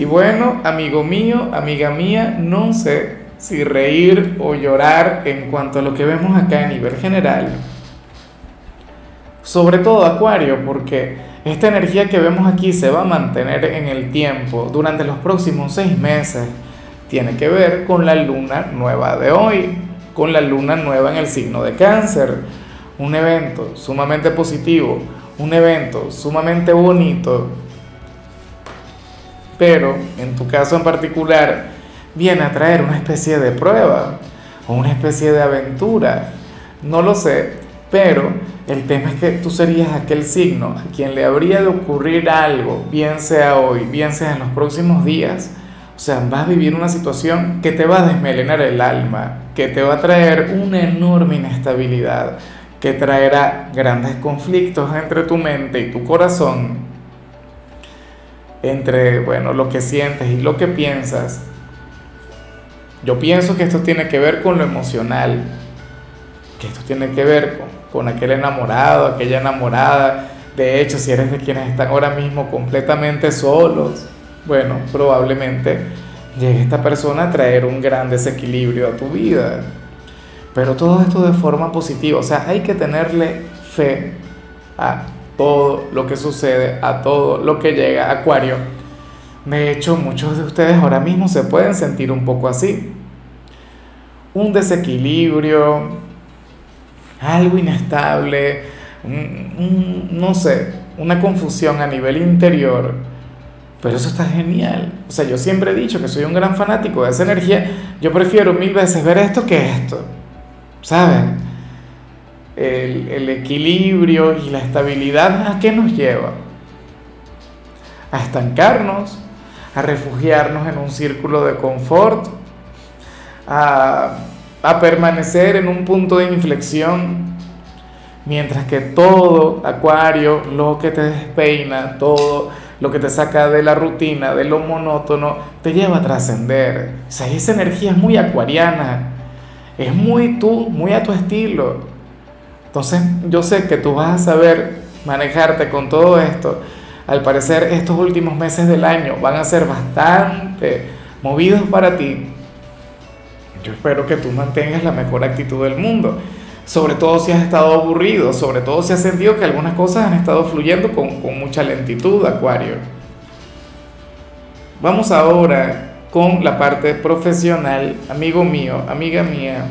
Y bueno, amigo mío, amiga mía, no sé si reír o llorar en cuanto a lo que vemos acá a nivel general. Sobre todo Acuario, porque esta energía que vemos aquí se va a mantener en el tiempo durante los próximos seis meses. Tiene que ver con la luna nueva de hoy, con la luna nueva en el signo de cáncer. Un evento sumamente positivo, un evento sumamente bonito, pero en tu caso en particular viene a traer una especie de prueba o una especie de aventura. No lo sé, pero el tema es que tú serías aquel signo a quien le habría de ocurrir algo, bien sea hoy, bien sea en los próximos días. O sea, vas a vivir una situación que te va a desmelenar el alma, que te va a traer una enorme inestabilidad, que traerá grandes conflictos entre tu mente y tu corazón entre, bueno, lo que sientes y lo que piensas, yo pienso que esto tiene que ver con lo emocional, que esto tiene que ver con, con aquel enamorado, aquella enamorada. De hecho, si eres de quienes están ahora mismo completamente solos, bueno, probablemente llegue esta persona a traer un gran desequilibrio a tu vida. Pero todo esto de forma positiva, o sea, hay que tenerle fe a todo lo que sucede, a todo lo que llega. Acuario, de hecho muchos de ustedes ahora mismo se pueden sentir un poco así. Un desequilibrio, algo inestable, no sé, una confusión a nivel interior. Pero eso está genial. O sea, yo siempre he dicho que soy un gran fanático de esa energía. Yo prefiero mil veces ver esto que esto. ¿Saben? El, equilibrio y la estabilidad, ¿a qué nos lleva? A estancarnos, a refugiarnos en un círculo de confort, a, permanecer en un punto de inflexión, mientras que todo, Acuario, lo que te despeina, todo lo que te saca de la rutina, de lo monótono, te lleva a trascender. Esa energía es muy acuariana, es muy tú, muy a tu estilo. Entonces yo sé que tú vas a saber manejarte con todo esto. Al parecer estos últimos meses del año van a ser bastante movidos para ti. Yo espero que tú mantengas la mejor actitud del mundo. Sobre todo si has estado aburrido, sobre todo si has sentido que algunas cosas han estado fluyendo con, con mucha lentitud, Acuario. Vamos ahora con la parte profesional, amigo mío, amiga mía.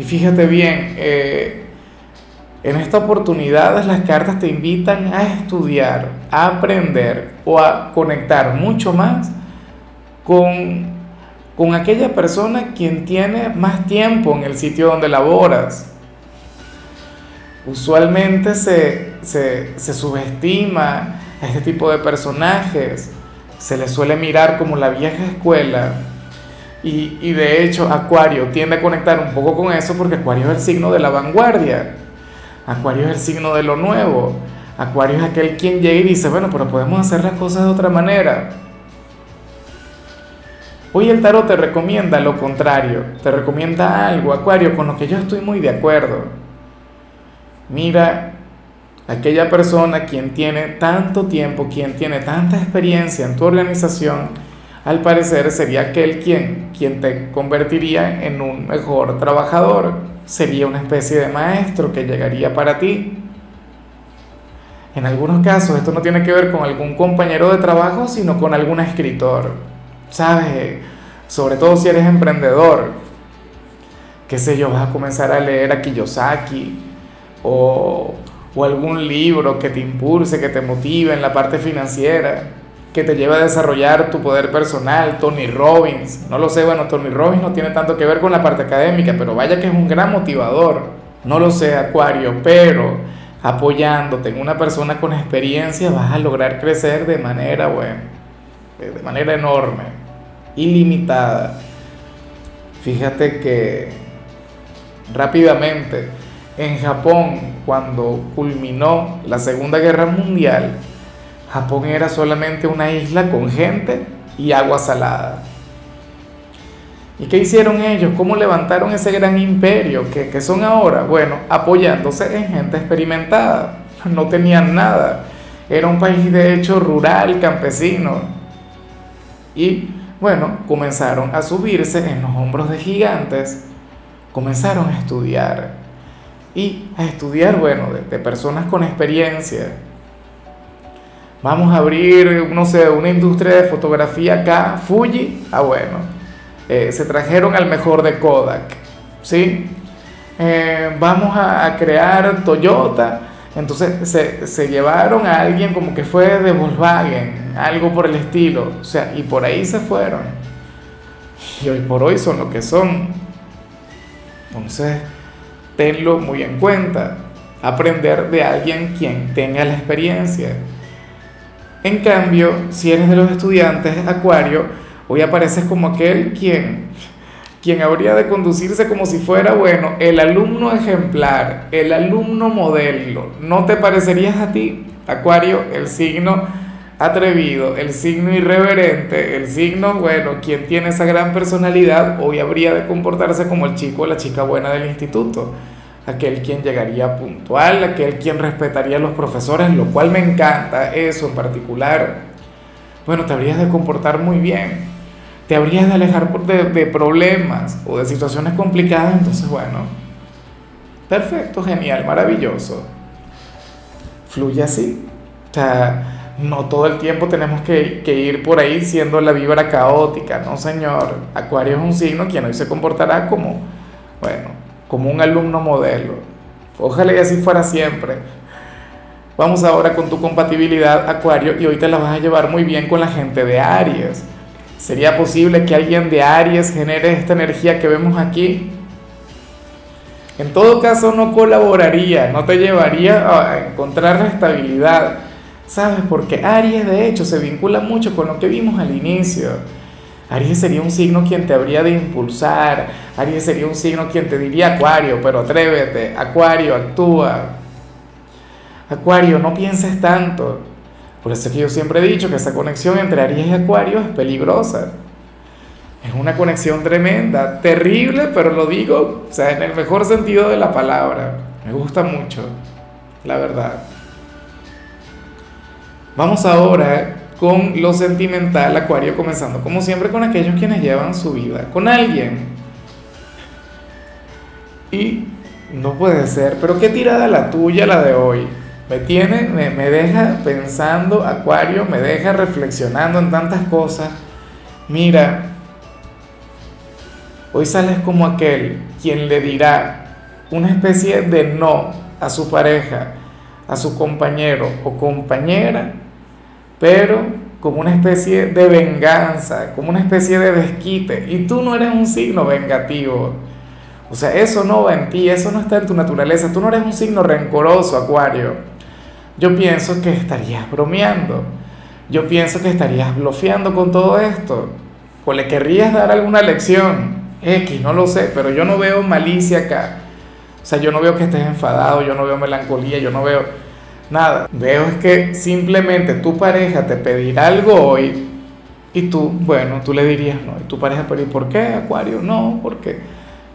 Y fíjate bien, eh, en esta oportunidad las cartas te invitan a estudiar, a aprender o a conectar mucho más con, con aquella persona quien tiene más tiempo en el sitio donde laboras. Usualmente se, se, se subestima a este tipo de personajes, se les suele mirar como la vieja escuela, y, de hecho, Acuario tiende a conectar un poco con eso porque Acuario es el signo de la vanguardia. Acuario es el signo de lo nuevo. Acuario es aquel quien llega y dice, bueno, pero podemos hacer las cosas de otra manera. Hoy el tarot te recomienda lo contrario, te recomienda algo, Acuario, con lo que yo estoy muy de acuerdo. Mira, aquella persona quien tiene tanto tiempo, quien tiene tanta experiencia en tu organización, al parecer sería aquel quien, quien te convertiría en un mejor trabajador, sería una especie de maestro que llegaría para ti. En algunos casos esto no tiene que ver con algún compañero de trabajo, sino con algún escritor, ¿sabes? Sobre todo si eres emprendedor, qué sé yo, vas a comenzar a leer a Kiyosaki o, o algún libro que te impulse, que te motive en la parte financiera que te lleva a desarrollar tu poder personal, Tony Robbins. No lo sé, bueno, Tony Robbins no tiene tanto que ver con la parte académica, pero vaya que es un gran motivador. No lo sé, Acuario, pero apoyándote en una persona con experiencia vas a lograr crecer de manera, bueno, de manera enorme. ilimitada. Fíjate que rápidamente en Japón, cuando culminó la Segunda Guerra Mundial, Japón era solamente una isla con gente y agua salada. ¿Y qué hicieron ellos? ¿Cómo levantaron ese gran imperio que, son ahora? Bueno, apoyándose en gente experimentada. No tenían nada. Era un país de hecho rural, campesino. Y bueno, comenzaron a subirse en los hombros de gigantes. Comenzaron a estudiar. Y a estudiar, bueno, de, personas con experiencia. Vamos a abrir, no sé, una industria de fotografía acá, Fuji. Ah, bueno eh, se trajeron al mejor de Kodak, ¿sí? Eh, vamos a, crear Toyota, entonces se, se, llevaron a alguien como que fue de Volkswagen, algo por el estilo, o sea, y por ahí se fueron. Y hoy por hoy son lo que son. Entonces, tenlo muy en cuenta. Aprender de alguien quien tenga la experiencia. En cambio, si eres de los estudiantes Acuario, Hoy apareces como aquel quien, quien habría de conducirse como si fuera, bueno, el alumno ejemplar, el alumno modelo. ¿No te parecerías a ti, Acuario, el signo atrevido, el signo irreverente, el signo, bueno, quien tiene esa gran personalidad, hoy habría de comportarse como el chico o la chica buena del instituto? Aquel quien llegaría puntual, aquel quien respetaría a los profesores, lo cual me encanta, eso en particular. Bueno, te habrías de comportar muy bien te habrías de alejar de, de problemas o de situaciones complicadas, entonces bueno, perfecto, genial, maravilloso. Fluye así. O sea, no todo el tiempo tenemos que, que, ir por ahí siendo la vibra caótica, no señor. Acuario es un signo quien hoy se comportará como, bueno, como un alumno modelo. Ojalá y así fuera siempre. Vamos ahora con tu compatibilidad, Acuario, y hoy te la vas a llevar muy bien con la gente de Aries. ¿Sería posible que alguien de Aries genere esta energía que vemos aquí? En todo caso no colaboraría, no te llevaría a encontrar la estabilidad. ¿Sabes? Porque Aries de hecho se vincula mucho con lo que vimos al inicio. Aries sería un signo quien te habría de impulsar. Aries sería un signo quien te diría Acuario, pero atrévete. Acuario, actúa. Acuario, no pienses tanto. Por eso es que yo siempre he dicho que esa conexión entre Aries y Acuario es peligrosa. Es una conexión tremenda, terrible, pero lo digo, o sea, en el mejor sentido de la palabra. Me gusta mucho, la verdad. Vamos ahora con lo sentimental, Acuario, comenzando como siempre con aquellos quienes llevan su vida con alguien. Y no puede ser, pero qué tirada la tuya la de hoy me tiene, me, deja pensando, Acuario, me deja reflexionando en tantas cosas. Mira, hoy sales como aquel quien le dirá una especie de no a su pareja, a su compañero o compañera, pero como una especie de venganza, como una especie de desquite. Y tú no eres un signo vengativo. O sea, eso no va en ti, eso no está en tu naturaleza. Tú no eres un signo rencoroso, Acuario yo pienso que estarías bromeando. Yo pienso que estarías bloqueando con todo esto. O le querrías dar alguna lección. X, no lo sé, pero yo no veo malicia acá. O sea, yo no veo que estés enfadado, yo no veo melancolía, yo no veo nada. Veo es que simplemente tu pareja te pedirá algo hoy y tú, bueno, tú le dirías no. Y tu pareja, pero ¿y por qué, Acuario? No, porque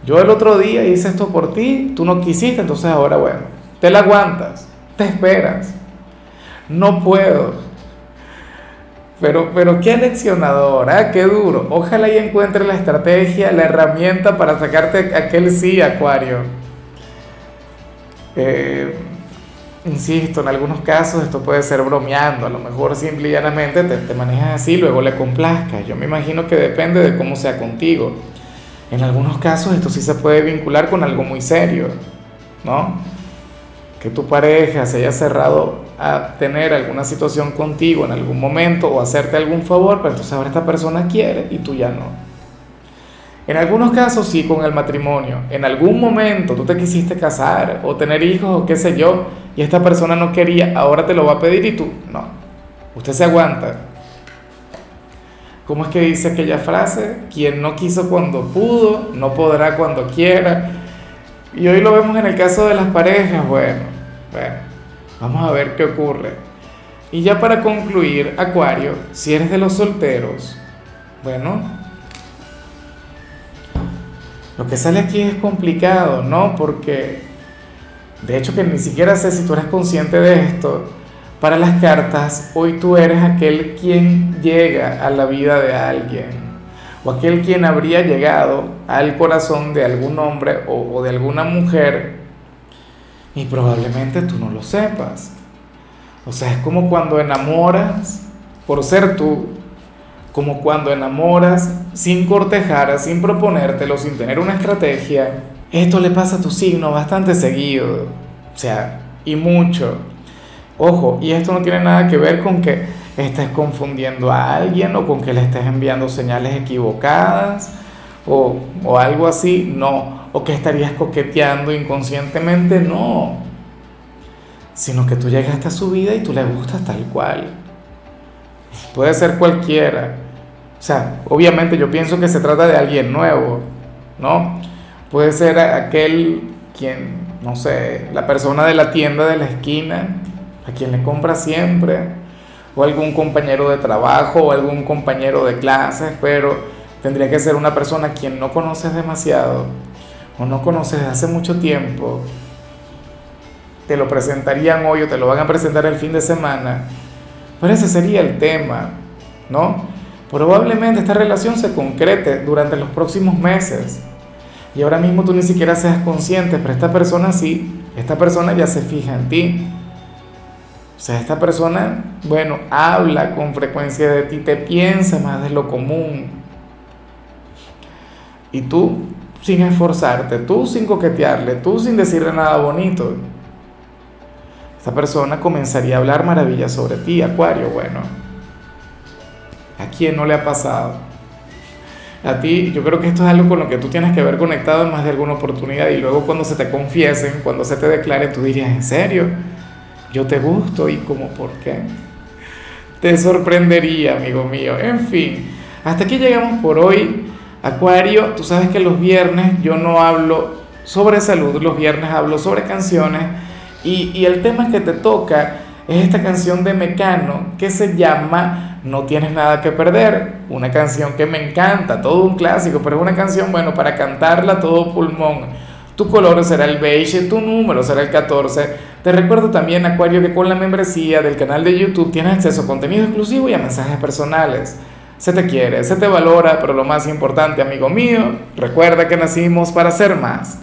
yo el otro día hice esto por ti, tú no quisiste, entonces ahora, bueno, te la aguantas te esperas. No puedo. Pero, pero qué leccionador, ¿eh? qué duro. Ojalá y encuentre la estrategia, la herramienta para sacarte aquel sí, Acuario. Eh, insisto, en algunos casos esto puede ser bromeando, a lo mejor simple y llanamente te, te manejas así, luego le complazcas. Yo me imagino que depende de cómo sea contigo. En algunos casos esto sí se puede vincular con algo muy serio, ¿no? que tu pareja se haya cerrado a tener alguna situación contigo en algún momento o hacerte algún favor, pero entonces ahora esta persona quiere y tú ya no. En algunos casos sí con el matrimonio. En algún momento tú te quisiste casar o tener hijos o qué sé yo y esta persona no quería, ahora te lo va a pedir y tú no. Usted se aguanta. ¿Cómo es que dice aquella frase? Quien no quiso cuando pudo, no podrá cuando quiera. Y hoy lo vemos en el caso de las parejas. Bueno, bueno, vamos a ver qué ocurre. Y ya para concluir, Acuario, si eres de los solteros, bueno, lo que sale aquí es complicado, ¿no? Porque, de hecho, que ni siquiera sé si tú eres consciente de esto. Para las cartas, hoy tú eres aquel quien llega a la vida de alguien, o aquel quien habría llegado al corazón de algún hombre o, de alguna mujer, y probablemente tú no lo sepas. O sea, es como cuando enamoras por ser tú, como cuando enamoras sin cortejar, sin proponértelo, sin tener una estrategia. Esto le pasa a tu signo bastante seguido, o sea, y mucho. Ojo, y esto no tiene nada que ver con que estés confundiendo a alguien o con que le estés enviando señales equivocadas o, o algo así, no. O que estarías coqueteando inconscientemente, no. Sino que tú llegaste a su vida y tú le gustas tal cual. Puede ser cualquiera. Sea, obviamente yo pienso que se trata de alguien nuevo, ¿no? Puede ser aquel quien, no sé, la persona de la tienda de la esquina, a quien le compra siempre, o algún compañero de trabajo, o algún compañero de clases, pero tendría que ser una persona a quien no conoces demasiado, o no conoces desde hace mucho tiempo. Te lo presentarían hoy o te lo van a presentar el fin de semana, pero ese sería el tema, ¿no? Probablemente esta relación se concrete durante los próximos meses. Y ahora mismo tú ni siquiera seas consciente, pero esta persona sí, esta persona ya se fija en ti. O sea, esta persona, bueno, habla con frecuencia de ti, te piensa más de lo común. Y tú sin esforzarte, tú sin coquetearle, tú sin decirle nada bonito. Esta persona comenzaría a hablar maravillas sobre ti, Acuario, bueno. ¿A quién no le ha pasado? A ti, yo creo que esto es algo con lo que tú tienes que haber conectado en más de alguna oportunidad y luego cuando se te confiesen, cuando se te declare, tú dirías, ¿en serio? Yo te gusto y como, ¿por qué? Te sorprendería, amigo mío. En fin, hasta aquí llegamos por hoy. Acuario, tú sabes que los viernes yo no hablo sobre salud, los viernes hablo sobre canciones y, y el tema que te toca es esta canción de Mecano que se llama no tienes nada que perder, una canción que me encanta, todo un clásico, pero es una canción, bueno, para cantarla todo pulmón. Tu color será el beige, tu número será el 14. Te recuerdo también, Acuario, que con la membresía del canal de YouTube tienes acceso a contenido exclusivo y a mensajes personales. Se te quiere, se te valora, pero lo más importante, amigo mío, recuerda que nacimos para ser más.